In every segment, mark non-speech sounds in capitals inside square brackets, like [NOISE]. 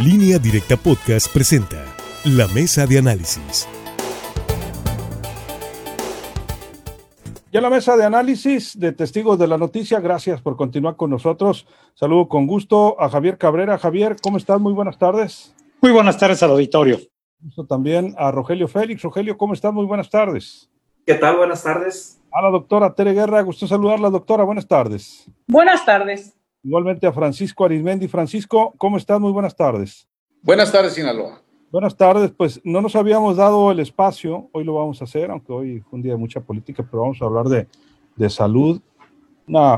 Línea Directa Podcast presenta La Mesa de Análisis. Ya la mesa de análisis de testigos de la noticia, gracias por continuar con nosotros. Saludo con gusto a Javier Cabrera. Javier, ¿cómo estás? Muy buenas tardes. Muy buenas tardes al auditorio. Gusto también a Rogelio Félix. Rogelio, ¿cómo estás? Muy buenas tardes. ¿Qué tal? Buenas tardes. A la doctora Tere Guerra, gusto saludarla, doctora. Buenas tardes. Buenas tardes. Igualmente a Francisco Arismendi. Francisco, ¿cómo estás? Muy buenas tardes. Buenas tardes, Sinaloa. Buenas tardes, pues no nos habíamos dado el espacio, hoy lo vamos a hacer, aunque hoy fue un día de mucha política, pero vamos a hablar de, de salud.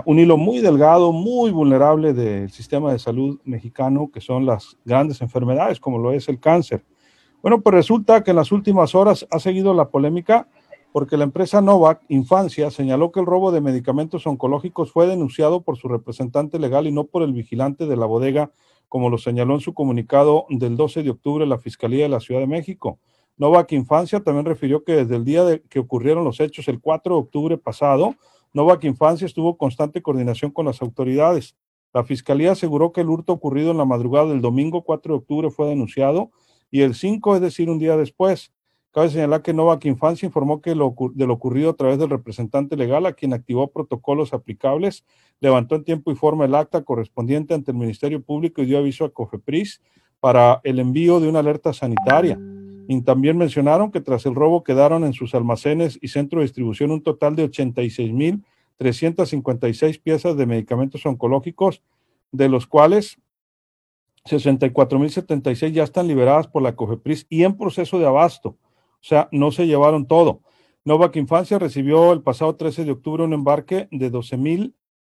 un hilo muy delgado, muy vulnerable del sistema de salud mexicano, que son las grandes enfermedades, como lo es el cáncer. Bueno, pues resulta que en las últimas horas ha seguido la polémica porque la empresa Novak Infancia señaló que el robo de medicamentos oncológicos fue denunciado por su representante legal y no por el vigilante de la bodega, como lo señaló en su comunicado del 12 de octubre la Fiscalía de la Ciudad de México. Novak Infancia también refirió que desde el día de que ocurrieron los hechos, el 4 de octubre pasado, Novak Infancia estuvo constante coordinación con las autoridades. La Fiscalía aseguró que el hurto ocurrido en la madrugada del domingo 4 de octubre fue denunciado y el 5, es decir, un día después, Cabe señalar que Novak Infancia informó que lo, de lo ocurrido a través del representante legal, a quien activó protocolos aplicables, levantó en tiempo y forma el acta correspondiente ante el Ministerio Público y dio aviso a COFEPRIS para el envío de una alerta sanitaria. Y también mencionaron que tras el robo quedaron en sus almacenes y centro de distribución un total de 86.356 piezas de medicamentos oncológicos, de los cuales 64.076 ya están liberadas por la COFEPRIS y en proceso de abasto. O sea, no se llevaron todo. Novak Infancia recibió el pasado 13 de octubre un embarque de 12.358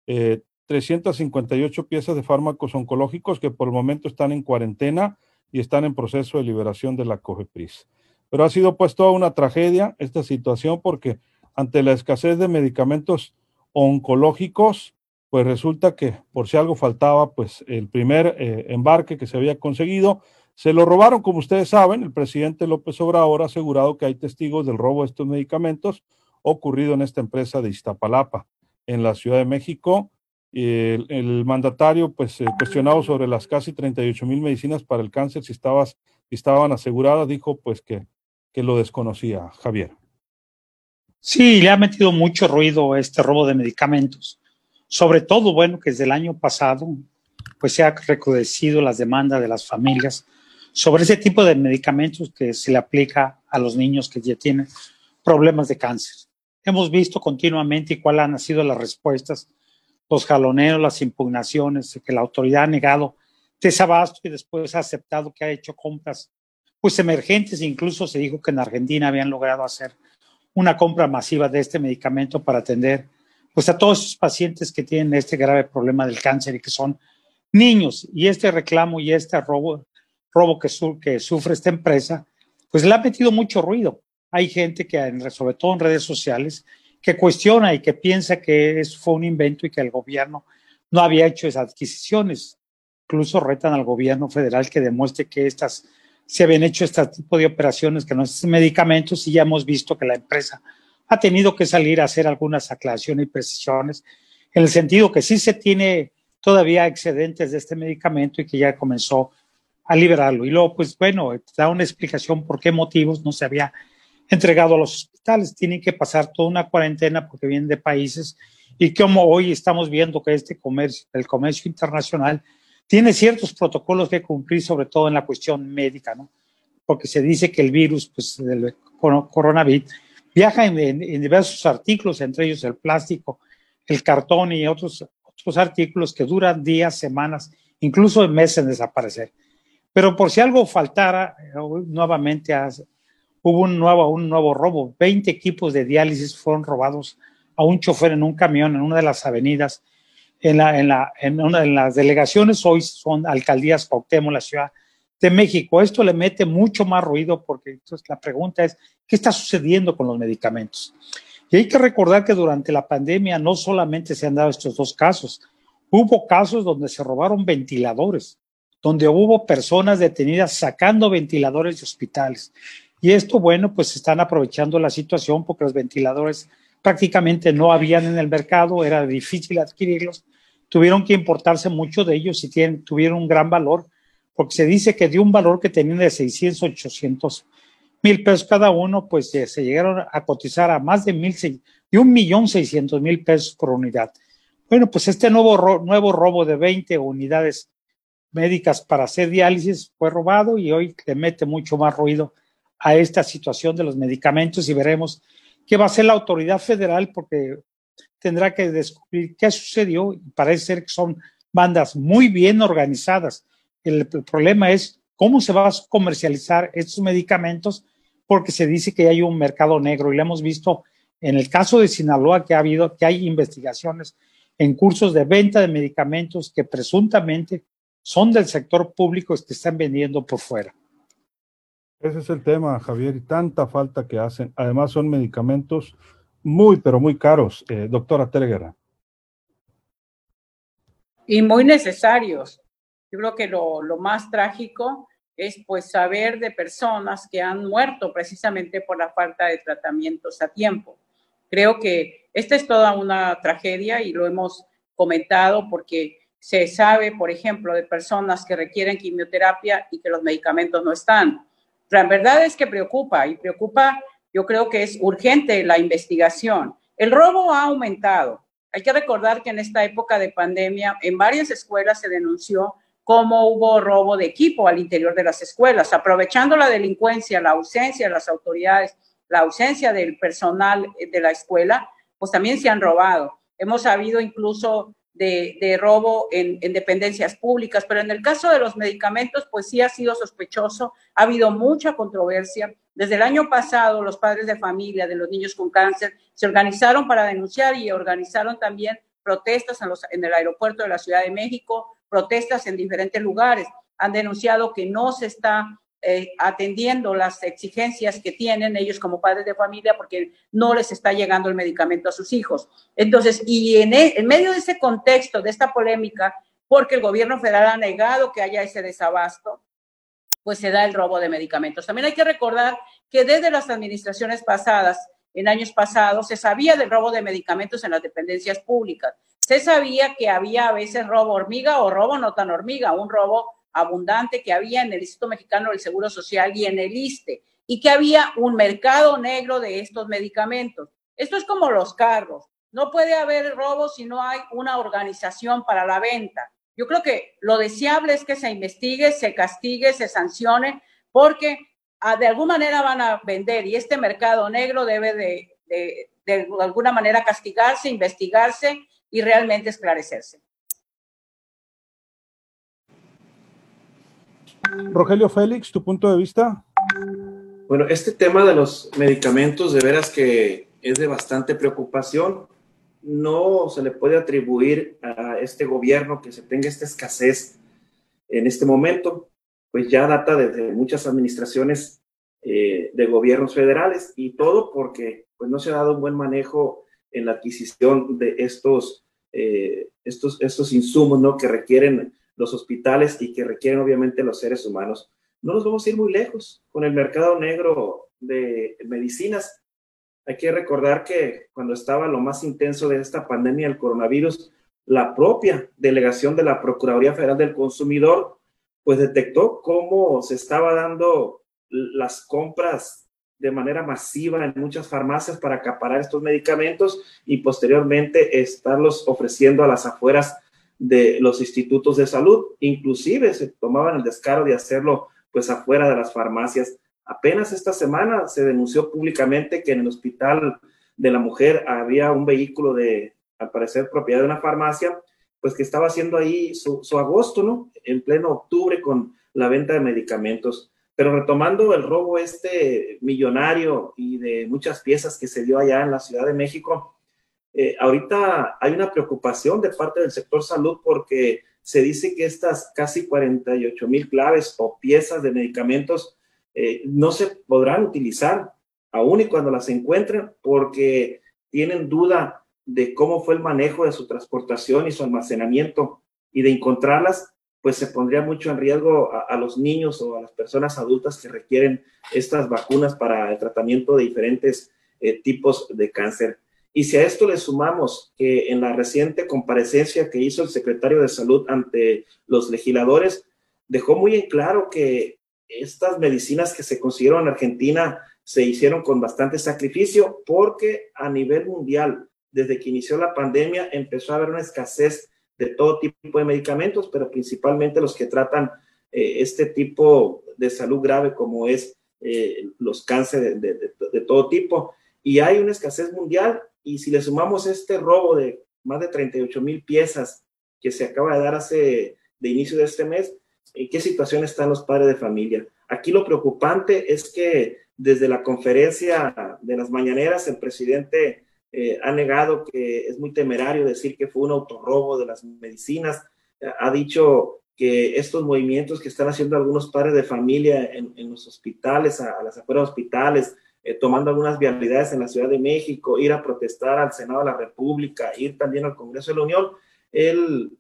eh, piezas de fármacos oncológicos que por el momento están en cuarentena y están en proceso de liberación de la COGEPRIS. Pero ha sido puesto a una tragedia esta situación porque ante la escasez de medicamentos oncológicos, pues resulta que por si algo faltaba, pues el primer eh, embarque que se había conseguido se lo robaron, como ustedes saben, el presidente López Obrador ha asegurado que hay testigos del robo de estos medicamentos ocurrido en esta empresa de Iztapalapa, en la Ciudad de México. El, mandatario, pues, eh, cuestionado sobre las casi 38 mil medicinas para el cáncer, si, estabas, si estaban aseguradas, dijo, pues, que, que lo desconocía. Javier. Sí, le ha metido mucho ruido este robo de medicamentos. Sobre todo, bueno, que desde el año pasado, pues se ha recrudecido las demandas de las familias sobre ese tipo de medicamentos que se le aplica a los niños que ya tienen problemas de cáncer. Hemos visto continuamente cuáles han sido las respuestas, los jaloneros, las impugnaciones, que la autoridad ha negado desabasto y después ha aceptado que ha hecho compras pues emergentes, incluso se dijo que en Argentina habían logrado hacer una compra masiva de este medicamento para atender pues a todos esos pacientes que tienen este grave problema del cáncer y que son niños. Y este reclamo y este robo robo que, que sufre esta empresa, pues le ha metido mucho ruido. Hay gente que, sobre todo en redes sociales, que cuestiona y que piensa que eso fue un invento y que el gobierno no había hecho esas adquisiciones. Incluso retan al gobierno federal que demuestre que estas se habían hecho este tipo de operaciones que no es medicamentos y ya hemos visto que la empresa ha tenido que salir a hacer algunas aclaraciones y precisiones en el sentido que sí se tiene todavía excedentes de este medicamento y que ya comenzó a liberarlo. Y luego, pues bueno, da una explicación por qué motivos no se había entregado a los hospitales. Tienen que pasar toda una cuarentena porque vienen de países y como hoy estamos viendo que este comercio, el comercio internacional, tiene ciertos protocolos que cumplir, sobre todo en la cuestión médica, ¿no? Porque se dice que el virus, pues, del coronavirus, viaja en, diversos artículos, entre ellos el plástico, el cartón y otros, otros artículos que duran días, semanas, incluso meses en desaparecer. Pero por si algo faltara, eh, nuevamente hubo un nuevo, un nuevo robo. 20 equipos de diálisis fueron robados a un chofer en un camión en una de las avenidas. En, una de las delegaciones hoy son alcaldías Cuauhtémoc, la Ciudad de México. Esto le mete mucho más ruido porque entonces la pregunta es, ¿qué está sucediendo con los medicamentos? Y hay que recordar que durante la pandemia no solamente se han dado estos dos casos, hubo casos donde se robaron ventiladores donde hubo personas detenidas sacando ventiladores de hospitales. Y esto, bueno, pues están aprovechando la situación porque los ventiladores prácticamente no habían en el mercado, era difícil adquirirlos, tuvieron que importarse mucho de ellos y tuvieron un gran valor porque se dice que de un valor que tenían de 600, 800 mil pesos cada uno, pues se llegaron a cotizar a más de mil, de un millón seiscientos mil pesos por unidad. Bueno, pues este nuevo, nuevo robo de 20 unidades médicas para hacer diálisis fue robado y hoy le mete mucho más ruido a esta situación de los medicamentos y veremos qué va a hacer la autoridad federal porque tendrá que descubrir qué sucedió y parece ser que son bandas muy bien organizadas. El, el problema es cómo se va a comercializar estos medicamentos porque se dice que hay un mercado negro y lo hemos visto en el caso de Sinaloa que ha habido, que hay investigaciones en cursos de venta de medicamentos que presuntamente son del sector público que están vendiendo por fuera. Ese es el tema, Javier, y tanta falta que hacen. Además, son medicamentos muy, pero muy caros, eh, doctora Teleguerra. Y muy necesarios. Yo creo que lo, lo más trágico es pues saber de personas que han muerto precisamente por la falta de tratamientos a tiempo. Creo que esta es toda una tragedia y lo hemos comentado porque se sabe, por ejemplo, de personas que requieren quimioterapia y que los medicamentos no están. La verdad es que preocupa y preocupa, yo creo que es urgente la investigación. El robo ha aumentado. Hay que recordar que en esta época de pandemia en varias escuelas se denunció cómo hubo robo de equipo al interior de las escuelas, aprovechando la delincuencia, la ausencia de las autoridades, la ausencia del personal de la escuela, pues también se han robado. Hemos sabido incluso de, robo en, dependencias públicas, pero en el caso de los medicamentos, pues sí ha sido sospechoso, ha habido mucha controversia. Desde el año pasado, los padres de familia de los niños con cáncer se organizaron para denunciar y organizaron también protestas en, el aeropuerto de la Ciudad de México, protestas en diferentes lugares. Han denunciado que no se está eh, atendiendo las exigencias que tienen ellos como padres de familia porque no les está llegando el medicamento a sus hijos. Entonces, y en, e, en medio de ese contexto, de esta polémica, porque el gobierno federal ha negado que haya ese desabasto, pues se da el robo de medicamentos. También hay que recordar que desde las administraciones pasadas, en años pasados, se sabía del robo de medicamentos en las dependencias públicas. Se sabía que había a veces robo hormiga o robo no tan hormiga, un robo abundante que había en el Instituto Mexicano del Seguro Social y en el ISTE, y que había un mercado negro de estos medicamentos. Esto es como los carros. No puede haber robo si no hay una organización para la venta. Yo creo que lo deseable es que se investigue, se castigue, se sancione, porque ah, de alguna manera van a vender y este mercado negro debe de, de, de alguna manera castigarse, investigarse y realmente esclarecerse. Rogelio Félix, tu punto de vista. Bueno, este tema de los medicamentos de veras que es de bastante preocupación. No se le puede atribuir a este gobierno que se tenga esta escasez en este momento, pues ya data desde muchas administraciones eh, de gobiernos federales y todo porque pues no se ha dado un buen manejo en la adquisición de estos, eh, estos, estos insumos ¿no? que requieren los hospitales y que requieren obviamente los seres humanos. No nos vamos a ir muy lejos con el mercado negro de medicinas. Hay que recordar que cuando estaba lo más intenso de esta pandemia del coronavirus, la propia delegación de la Procuraduría Federal del Consumidor pues detectó cómo se estaba dando las compras de manera masiva en muchas farmacias para acaparar estos medicamentos y posteriormente estarlos ofreciendo a las afueras de los institutos de salud. Inclusive se tomaban el descaro de hacerlo pues afuera de las farmacias. Apenas esta semana se denunció públicamente que en el hospital de la mujer había un vehículo de, al parecer, propiedad de una farmacia, pues que estaba haciendo ahí su, su agosto, ¿no? En pleno octubre con la venta de medicamentos. Pero retomando el robo este millonario y de muchas piezas que se dio allá en la Ciudad de México, eh, ahorita hay una preocupación de parte del sector salud porque se dice que estas casi 48 mil claves o piezas de medicamentos eh, no se podrán utilizar aún y cuando las encuentren porque tienen duda de cómo fue el manejo de su transportación y su almacenamiento y de encontrarlas, pues se pondría mucho en riesgo a, los niños o a las personas adultas que requieren estas vacunas para el tratamiento de diferentes eh, tipos de cáncer. Y si a esto le sumamos que en la reciente comparecencia que hizo el secretario de Salud ante los legisladores, dejó muy en claro que estas medicinas que se consiguieron en Argentina se hicieron con bastante sacrificio porque a nivel mundial, desde que inició la pandemia, empezó a haber una escasez de todo tipo de medicamentos, pero principalmente los que tratan eh, este tipo de salud grave como es eh, los cánceres de, de, todo tipo. Y hay una escasez mundial y si le sumamos este robo de más de 38 mil piezas que se acaba de dar hace de inicio de este mes, ¿en qué situación están los padres de familia? Aquí lo preocupante es que desde la conferencia de las mañaneras el presidente eh, ha negado que es muy temerario decir que fue un autorrobo de las medicinas, ha dicho que estos movimientos que están haciendo algunos padres de familia en, los hospitales, a, las afueras hospitales, eh, tomando algunas vialidades en la Ciudad de México, ir a protestar al Senado de la República, ir también al Congreso de la Unión, él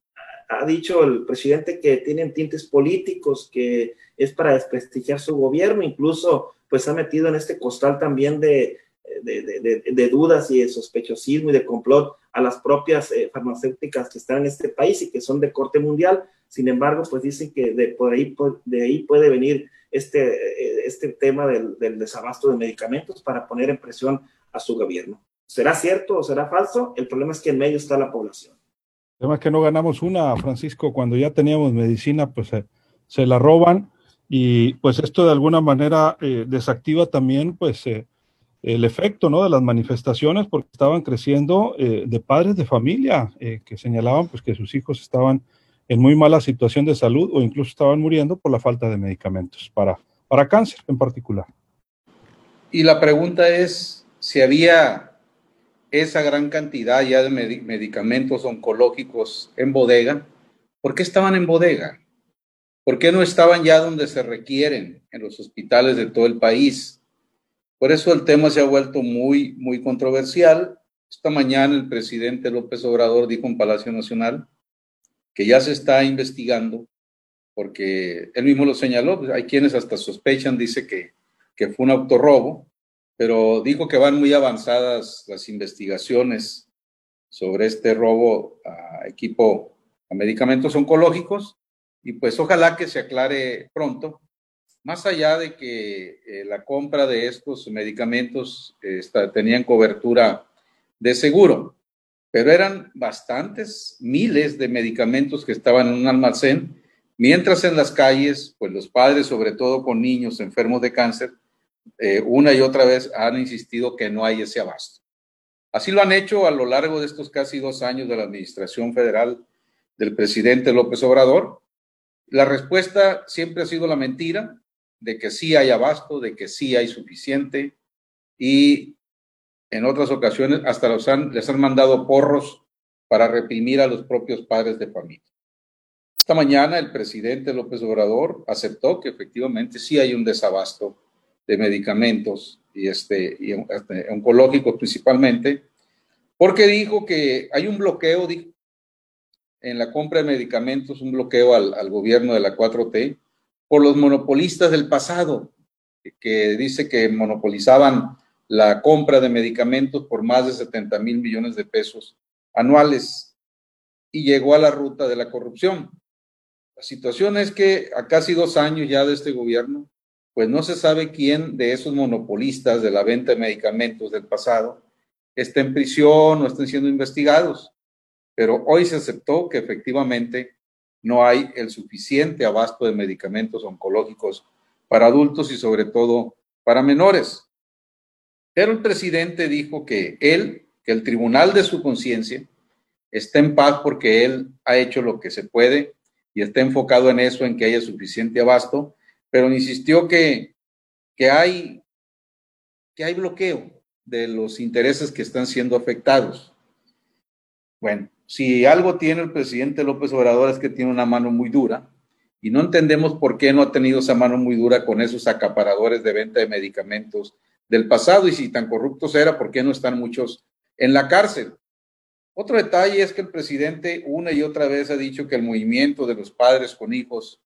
ha dicho el presidente que tienen tintes políticos, que es para desprestigiar su gobierno, incluso pues ha metido en este costal también de, de, dudas y de sospechosismo y de complot a las propias eh, farmacéuticas que están en este país y que son de corte mundial. Sin embargo, pues dicen que de, por ahí, de ahí puede venir este, eh, este tema del, del desabasto de medicamentos para poner en presión a su gobierno. ¿Será cierto o será falso? El problema es que en medio está la población. Además que no ganamos una, Francisco, cuando ya teníamos medicina, pues se la roban y pues esto de alguna manera eh, desactiva también pues eh, el efecto ¿no? de las manifestaciones porque estaban creciendo eh, de padres de familia que señalaban pues que sus hijos estaban en muy mala situación de salud o incluso estaban muriendo por la falta de medicamentos para, para cáncer en particular. Y la pregunta es si había esa gran cantidad ya de medicamentos oncológicos en bodega, ¿por qué estaban en bodega? ¿Por qué no estaban ya donde se requieren en los hospitales de todo el país? Por eso el tema se ha vuelto muy, muy controversial. Esta mañana el presidente López Obrador dijo en Palacio Nacional que ya se está investigando, porque él mismo lo señaló, hay quienes hasta sospechan, dice que, que fue un autorrobo, pero dijo que van muy avanzadas las investigaciones sobre este robo a equipo, a medicamentos oncológicos, y pues ojalá que se aclare pronto, más allá de que eh, la compra de estos medicamentos eh, tenían cobertura de seguro, pero eran bastantes, miles de medicamentos que estaban en un almacén, mientras en las calles, pues los padres, sobre todo con niños enfermos de cáncer, eh, una y otra vez han insistido que no hay ese abasto. Así lo han hecho a lo largo de estos casi dos años de la administración federal del presidente López Obrador. La respuesta siempre ha sido la mentira de que sí hay abasto, de que sí hay suficiente y en otras ocasiones hasta los han, les han mandado porros para reprimir a los propios padres de familia. Esta mañana el presidente López Obrador aceptó que efectivamente sí hay un desabasto de medicamentos y, este, y este, oncológicos principalmente, porque dijo que hay un bloqueo en la compra de medicamentos, un bloqueo al, al gobierno de la 4T por los monopolistas del pasado, que dice que monopolizaban la compra de medicamentos por más de 70 mil millones de pesos anuales y llegó a la ruta de la corrupción. La situación es que a casi dos años ya de este gobierno, pues no se sabe quién de esos monopolistas de la venta de medicamentos del pasado está en prisión o estén siendo investigados. Pero hoy se aceptó que efectivamente no hay el suficiente abasto de medicamentos oncológicos para adultos y sobre todo para menores. Pero el presidente dijo que él, que el tribunal de su conciencia, está en paz porque él ha hecho lo que se puede y está enfocado en eso, en que haya suficiente abasto, pero insistió que, que, hay, que hay bloqueo de los intereses que están siendo afectados. Bueno, si algo tiene el presidente López Obrador es que tiene una mano muy dura y no entendemos por qué no ha tenido esa mano muy dura con esos acaparadores de venta de medicamentos del pasado y si tan corruptos era, ¿por qué no están muchos en la cárcel? Otro detalle es que el presidente una y otra vez ha dicho que el movimiento de los padres con hijos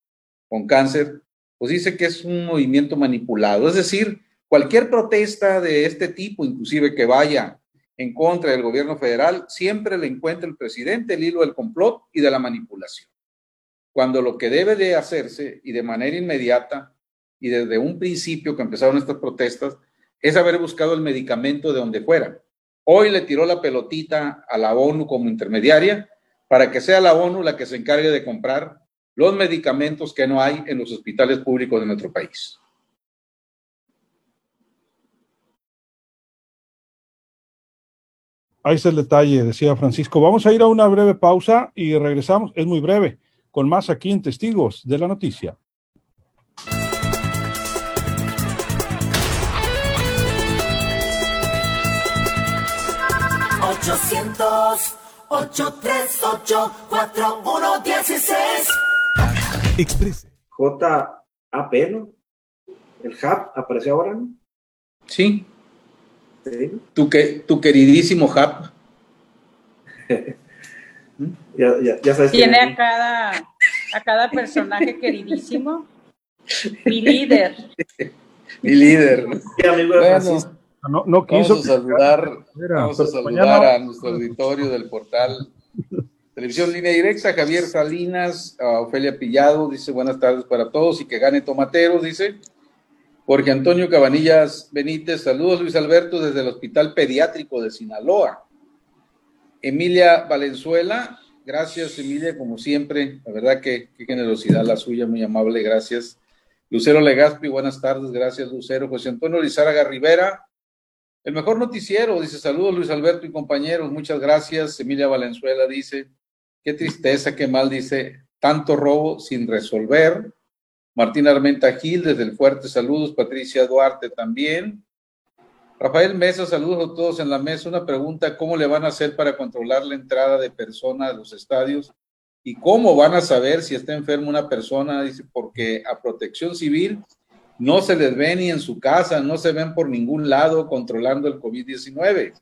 con cáncer pues dice que es un movimiento manipulado. Es decir, cualquier protesta de este tipo, inclusive que vaya en contra del gobierno federal, siempre le encuentra el presidente el hilo del complot y de la manipulación. cuando lo que debe de hacerse y de manera inmediata y desde un principio que empezaron estas protestas es haber buscado el medicamento de donde fuera. Hoy le tiró la pelotita a la ONU como intermediaria para que sea la ONU la que se encargue de comprar los medicamentos que no hay en los hospitales públicos de nuestro país. Ahí está el detalle, decía Francisco. Vamos a ir a una breve pausa y regresamos. Es muy breve, con más aquí en Testigos de la Noticia. Exprese. JAP, ¿no? El HAP apareció ahora, ¿no? Sí, Sí. tu, que, tu queridísimo Hap. [LAUGHS] Ya, ya, ya sabes Tiene quién a cada, a cada personaje [LAUGHS] queridísimo. Mi líder. Mi líder. Sí, amigo de Bueno, Francisco. No, no vamos quiso. a saludar, Era, vamos a saludar mañana- a nuestro auditorio del portal Televisión Línea Directa, Javier Salinas, a Ofelia Pillado, dice buenas tardes para todos y que gane Tomateros, dice. Jorge Antonio Cabanillas Benítez, saludos Luis Alberto desde el Hospital Pediátrico de Sinaloa. Emilia Valenzuela, gracias Emilia, como siempre, la verdad que qué generosidad la suya, muy amable, gracias. Lucero Legaspi, buenas tardes, gracias Lucero. José Antonio Lizárraga Rivera, el mejor noticiero, dice saludos Luis Alberto y compañeros, muchas gracias. Emilia Valenzuela dice, qué tristeza, qué mal, dice, tanto robo sin resolver. Martín Armenta Gil, desde el Fuerte, saludos. Patricia Duarte también. Rafael Mesa, saludos a todos en la mesa. Una pregunta, ¿cómo le van a hacer para controlar la entrada de personas a los estadios? ¿Y cómo van a saber si está enferma una persona? Dice, porque a protección civil no se les ve ni en su casa, no se ven por ningún lado controlando el COVID-19.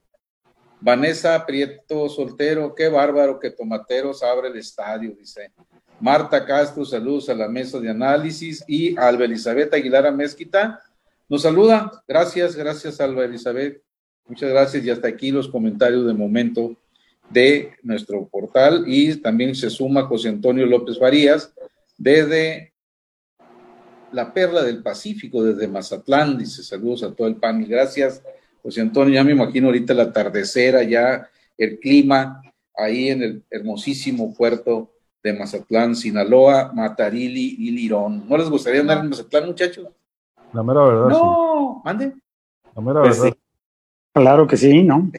Vanessa Prieto Soltero, qué bárbaro que Tomateros abre el estadio, dice. Marta Castro, saludos a la mesa de análisis y Alba Elizabeth Aguilar Mezquita nos saluda. Gracias, gracias Alba Elizabeth. Muchas gracias y hasta aquí los comentarios de momento de nuestro portal y también se suma José Antonio López Farías desde la Perla del Pacífico, desde Mazatlán. Dice saludos a todo el panel. Gracias, José Antonio. Ya me imagino ahorita el atardecer allá, el clima ahí en el hermosísimo puerto de Mazatlán, Sinaloa, Matarili y Lirón. ¿No les gustaría andar en Mazatlán, muchachos? La mera verdad, sí. No, mande. La mera Pues verdad. sí. Claro que sí, ¿no?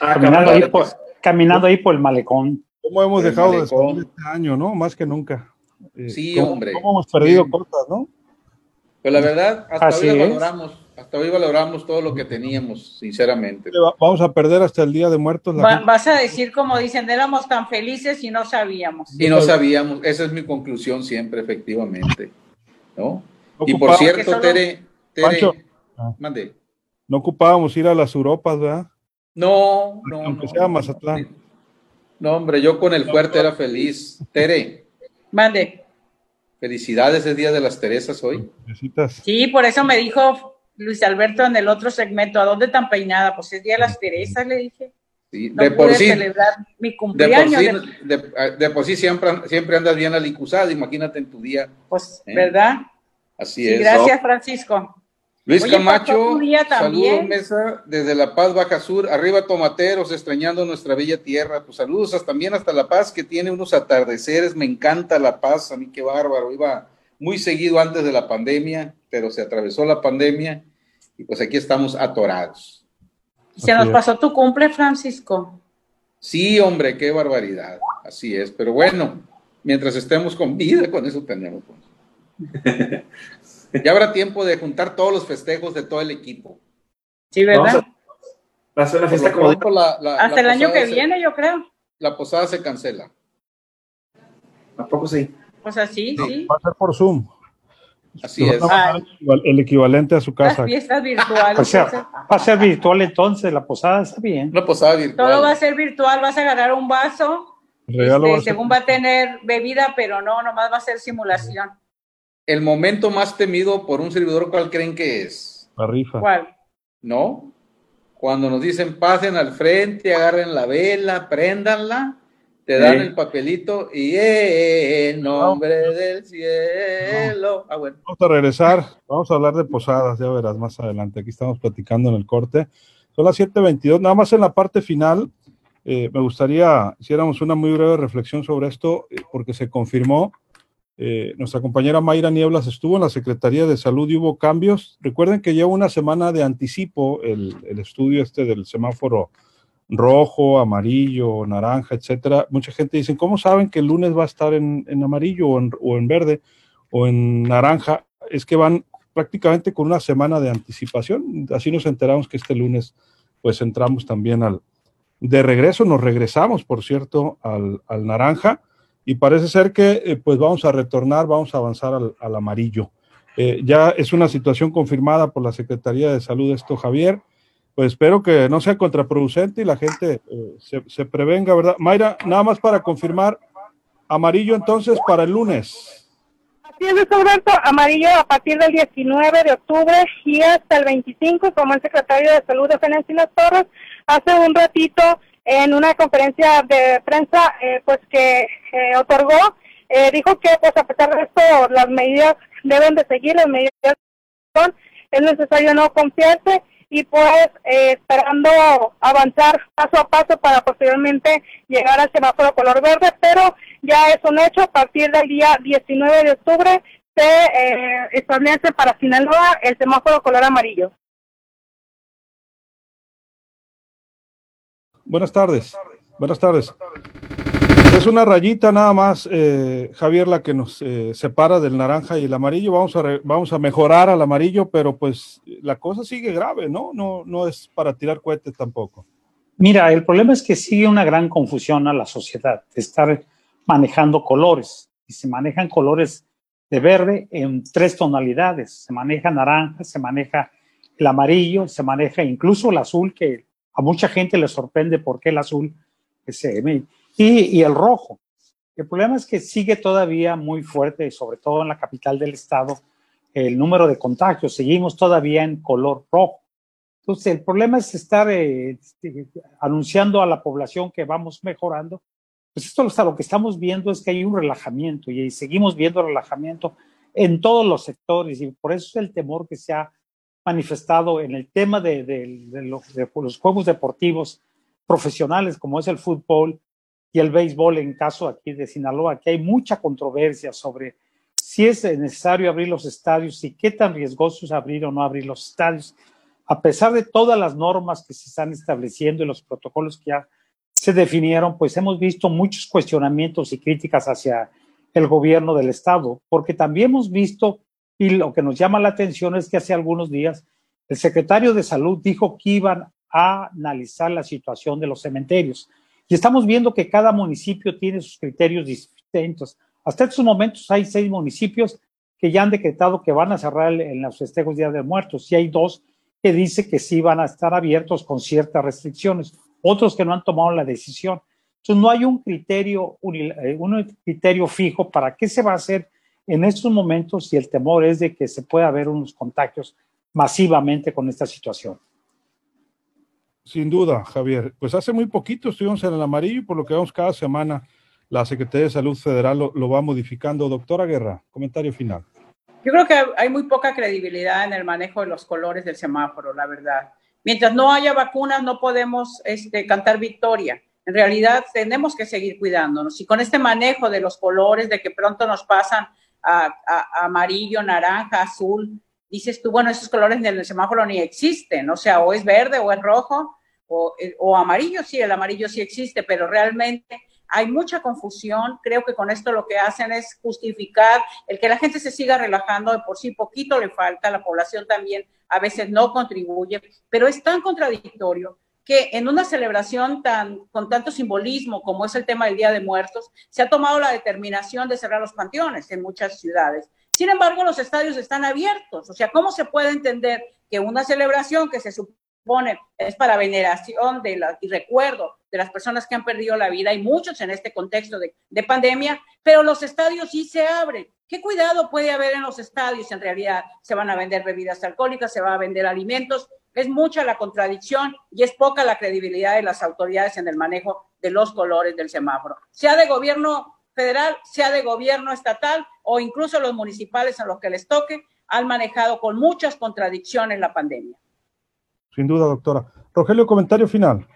Ah, Caminando ahí, por, caminando ahí por el malecón. ¿Cómo hemos El dejado de malecón. salir este año, no? Más que nunca. Eh, Sí, ¿cómo- hombre. ¿Cómo hemos perdido Sí. cosas, no? Pero la verdad, hasta Así hoy es. valoramos, hasta hoy valoramos todo lo que teníamos, sinceramente. Va- Vamos a perder hasta el Día de Muertos. La Va- gente- vas a decir, como dicen, éramos tan felices y no sabíamos. Y no sabíamos, esa es mi conclusión siempre, efectivamente. ¿No? no Y por cierto, solo- Tere, Tere, Pancho. Ah. mande. no ocupábamos ir a las Europas, ¿verdad? No, no. Aunque no, sea. Mazatlán. No, hombre, yo con el fuerte era feliz. Tere, Mande. Felicidades, es Día de las Teresas hoy. Sí, por eso me dijo Luis Alberto en el otro segmento, ¿a dónde tan peinada? Pues es Día de las Teresas, le dije. Sí, No de pude por sí, celebrar mi de por cumpleaños. sí, de- de, de por sí siempre, siempre andas bien alicuzada, imagínate en tu día. pues, ¿Eh? ¿verdad? Así Sí, es. gracias, Francisco. Luis Oye, Camacho, saludos Mesa desde La Paz, Baja Sur, arriba Tomateros, extrañando nuestra bella tierra. Pues saludos hasta, también hasta La Paz, que tiene unos atardeceres, me encanta La Paz, a mí qué bárbaro, iba muy seguido antes de la pandemia, pero se atravesó la pandemia y pues aquí estamos atorados. Se nos pasó tu cumple, Francisco. Sí, hombre, qué barbaridad, así es, pero bueno, mientras estemos con vida, con eso tenemos. [LAUGHS] ya habrá tiempo de juntar todos los festejos de todo el equipo. Sí, ¿verdad? Vamos Va a ser una fiesta como pronto, la- la- Hasta la el año que se- viene, yo creo. La posada se cancela. ¿A poco sí? Pues así, sí. Va a ser por Zoom. Así es. el equival- El equivalente a su Las casa. fiestas virtuales. O sea, o sea, va a ser virtual entonces, la posada está bien. Una posada virtual. todo va a ser virtual, vas a agarrar un vaso, regalo este, va a ser según va a tener bebida, pero no, nomás va a ser simulación. El momento más temido por un servidor, ¿cuál creen que es? la rifa. ¿Cuál? ¿No? Cuando nos dicen pasen al frente, agarren la vela, préndanla, te dan el papelito y en nombre del cielo. Ah, bueno. Vamos a regresar, vamos a hablar de posadas, ya verás más adelante. Aquí estamos platicando en el corte. Son las 7:22, nada más en la parte final. Eh, me gustaría hiciéramos una muy breve reflexión sobre esto, eh, porque se confirmó. Eh, nuestra compañera Mayra Nieblas estuvo en la Secretaría de Salud y hubo cambios. Recuerden que lleva una semana de anticipo el, estudio este del semáforo rojo, amarillo, naranja, etcétera. Mucha gente dice, ¿cómo saben que el lunes va a estar en, amarillo o en, verde o en naranja? Es que van prácticamente con una semana de anticipación. Así nos enteramos que este lunes pues entramos también al de regreso, nos regresamos, por cierto, al naranja y parece ser que eh, pues vamos a retornar, vamos a avanzar al, al amarillo. Eh, ya es una situación confirmada por la Secretaría de Salud esto, Javier pues espero que no sea contraproducente y la gente eh, se, se, prevenga, ¿verdad? Mayra, nada más para confirmar, amarillo entonces para el lunes. Así es, Roberto, amarillo a partir del 19 de octubre y hasta el 25, como el secretario de Salud de Las Torres hace un ratito en una conferencia de prensa, eh, pues que eh, otorgó, eh, dijo que pues a pesar de esto las medidas deben de seguir, las medidas son, es necesario no confiarse y pues eh, esperando avanzar paso a paso para posteriormente llegar al semáforo color verde, pero ya es un hecho, a partir del día 19 de octubre se eh, establece para Sinaloa el semáforo color amarillo. Buenas tardes. Buenas tardes. Es una rayita nada más, eh, Javier, la que nos eh, separa del naranja y el amarillo. Vamos a, re, vamos a mejorar al amarillo, pero pues la cosa sigue grave, ¿no? No, no es para tirar cohetes tampoco. Mira, el problema es que sigue una gran confusión a la sociedad de estar manejando colores. Y se manejan colores de verde en tres tonalidades. Se maneja naranja, se maneja el amarillo, se maneja incluso el azul, que a mucha gente le sorprende por qué el azul se y, y el rojo. El problema es que sigue todavía muy fuerte, sobre todo en la capital del estado, el número de contagios. Seguimos todavía en color rojo. Entonces, el problema es estar eh, anunciando a la población que vamos mejorando. Pues esto lo que estamos viendo es que hay un relajamiento y seguimos viendo relajamiento en todos los sectores y por eso es el temor que se ha manifestado en el tema de, los juegos deportivos profesionales como es el fútbol y el béisbol en caso aquí de Sinaloa, que hay mucha controversia sobre si es necesario abrir los estadios y qué tan riesgoso es abrir o no abrir los estadios, a pesar de todas las normas que se están estableciendo y los protocolos que ya se definieron, pues hemos visto muchos cuestionamientos y críticas hacia el gobierno del estado, porque también hemos visto, y lo que nos llama la atención es que hace algunos días el secretario de salud dijo que iban a analizar la situación de los cementerios. Y estamos viendo que cada municipio tiene sus criterios distintos. Hasta estos momentos hay seis municipios que ya han decretado que van a cerrar en los festejos Día de Muertos y hay dos que dice que sí van a estar abiertos con ciertas restricciones, otros que no han tomado la decisión. Entonces no hay un criterio, eh, un criterio fijo para qué se va a hacer en estos momentos y el temor es de que se pueda haber unos contagios masivamente con esta situación. Sin duda, Javier. Pues hace muy poquito estuvimos en el amarillo y por lo que vemos cada semana la Secretaría de Salud Federal lo, lo, va modificando. Doctora Guerra, comentario final. Yo creo que hay muy poca credibilidad en el manejo de los colores del semáforo, la verdad. Mientras no haya vacunas, no podemos este, cantar victoria. En realidad, tenemos que seguir cuidándonos. Y con este manejo de los colores, de que pronto nos pasan a, amarillo, naranja, azul, dices tú, bueno, esos colores en el semáforo ni existen, o sea, o es verde o es rojo o, o, amarillo, sí, el amarillo sí existe, pero realmente hay mucha confusión. Creo que con esto lo que hacen es justificar el que la gente se siga relajando, de por sí poquito le falta, la población también a veces no contribuye, pero es tan contradictorio que en una celebración tan con tanto simbolismo como es el tema del Día de Muertos, se ha tomado la determinación de cerrar los panteones en muchas ciudades. Sin embargo, los estadios están abiertos. O sea, ¿cómo se puede entender que una celebración que se supone es para veneración de la, y recuerdo de las personas que han perdido la vida, y muchos en este contexto de, de pandemia, pero los estadios sí se abren? ¿Qué cuidado puede haber en los estadios? En realidad se van a vender bebidas alcohólicas, se va a vender alimentos. Es mucha la contradicción y es poca la credibilidad de las autoridades en el manejo de los colores del semáforo, sea de gobierno federal, sea de gobierno estatal o incluso los municipales a los que les toque, han manejado con muchas contradicciones la pandemia. Sin duda, doctora. Rogelio, comentario final.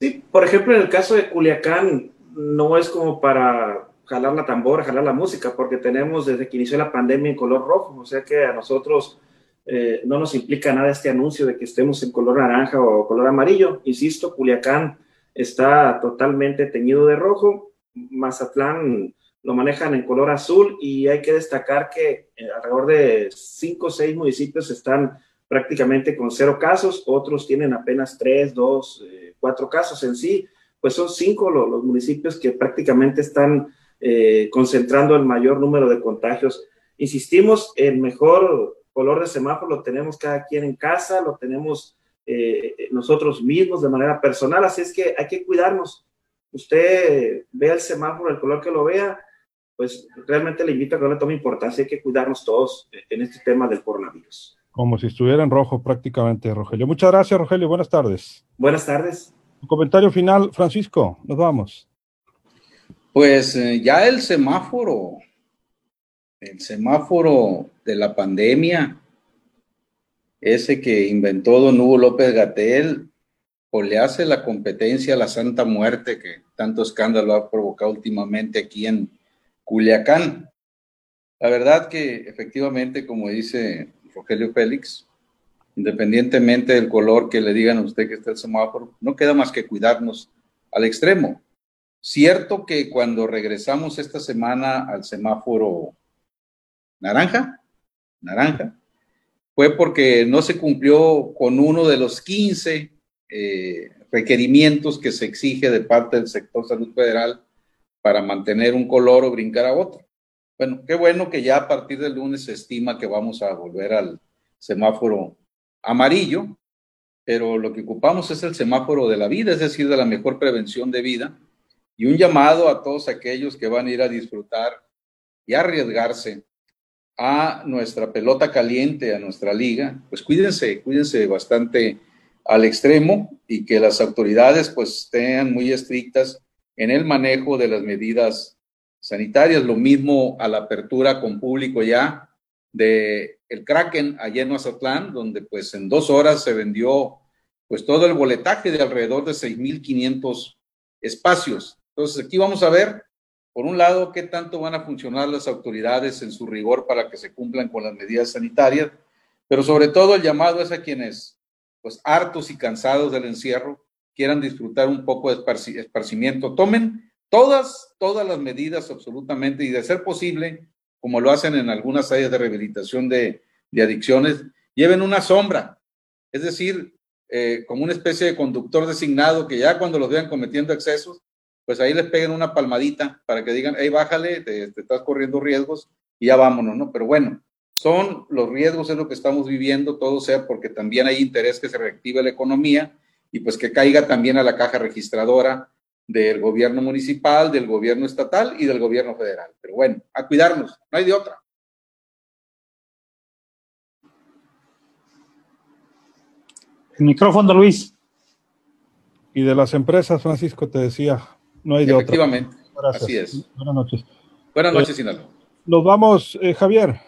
Sí, por ejemplo, en el caso de Culiacán, no es como para jalar la tambora, jalar la música, porque tenemos desde que inició la pandemia en color rojo, o sea que a nosotros eh, no nos implica nada este anuncio de que estemos en color naranja o color amarillo. Insisto, Culiacán está totalmente teñido de rojo, Mazatlán lo manejan en color azul y hay que destacar que eh, alrededor de cinco o seis municipios están prácticamente con cero casos, otros tienen apenas tres, dos, eh, cuatro casos en sí, pues son cinco los, municipios que prácticamente están concentrando el mayor número de contagios. Insistimos, el mejor color de semáforo lo tenemos cada quien en casa, lo tenemos nosotros mismos de manera personal, así es que hay que cuidarnos. Usted vea el semáforo, el color que lo vea, pues realmente le invito a que no le tome importancia, hay que cuidarnos todos en este tema del coronavirus. Como si estuviera en rojo prácticamente, Rogelio. Muchas gracias, Rogelio. Buenas tardes. Buenas tardes. Un comentario final, Francisco. Nos vamos. Pues eh, ya el semáforo, el semáforo de la pandemia, ese que inventó don Hugo López Gatel, o le hace la competencia a la Santa Muerte que tanto escándalo ha provocado últimamente aquí en, Culiacán. La verdad que efectivamente, como dice Rogelio Félix, independientemente del color que le digan a usted que está el semáforo, no queda más que cuidarnos al extremo. Cierto que cuando regresamos esta semana al semáforo naranja, naranja, fue porque no se cumplió con uno de los 15 eh, requerimientos que se exige de parte del sector salud federal para mantener un color o brincar a otro. Bueno, qué bueno que ya a partir del lunes se estima que vamos a volver al semáforo amarillo, pero lo que ocupamos es el semáforo de la vida, es decir, de la mejor prevención de vida, y un llamado a todos aquellos que van a ir a disfrutar y arriesgarse a nuestra pelota caliente, a nuestra liga, pues cuídense, cuídense bastante al extremo y que las autoridades pues estén muy estrictas en el manejo de las medidas sanitarias. Lo mismo a la apertura con público ya de el Kraken allá en Mazatlán, donde pues en dos horas se vendió pues todo el boletaje de alrededor de 6.500 espacios. Entonces aquí vamos a ver, por un lado, qué tanto van a funcionar las autoridades en su rigor para que se cumplan con las medidas sanitarias, pero sobre todo el llamado es a quienes, pues hartos y cansados del encierro, quieran disfrutar un poco de esparcimiento, tomen todas, todas las medidas absolutamente y de ser posible, como lo hacen en algunas áreas de rehabilitación de, adicciones, lleven una sombra, es decir, eh, como una especie de conductor designado que ya cuando los vean cometiendo excesos, pues ahí les peguen una palmadita para que digan, hey, bájale, te, estás corriendo riesgos y ya vámonos, ¿no? Pero bueno, son los riesgos, es lo que estamos viviendo, todo sea porque también hay interés que se reactive la economía y pues que caiga también a la caja registradora del gobierno municipal, del gobierno estatal y del gobierno federal. Pero bueno, a cuidarnos, no hay de otra. El micrófono, Luis. Y de las empresas, Francisco, te decía, no hay de otra. Efectivamente, así es. Buenas noches. Buenas noches, Sinaloa. Nos vamos, eh, Javier.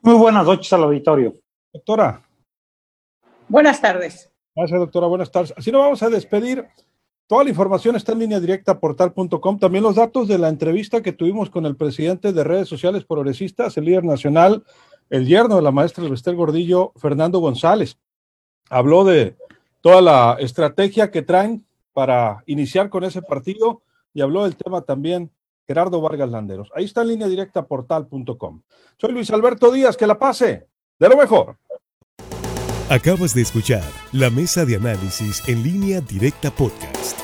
Muy buenas noches al auditorio. Doctora. Buenas tardes. Gracias, doctora. Buenas tardes. Así nos vamos a despedir. Toda la información está en línea directa portal.com. También los datos de la entrevista que tuvimos con el presidente de redes sociales progresistas, el líder nacional, el yerno de la maestra Elvester Gordillo, Fernando González. Habló de toda la estrategia que traen para iniciar con ese partido y habló del tema también Gerardo Vargas Landeros. Ahí está en línea directa portal.com. Soy Luis Alberto Díaz, que la pase de lo mejor. Acabas de escuchar la mesa de análisis en línea directa podcast.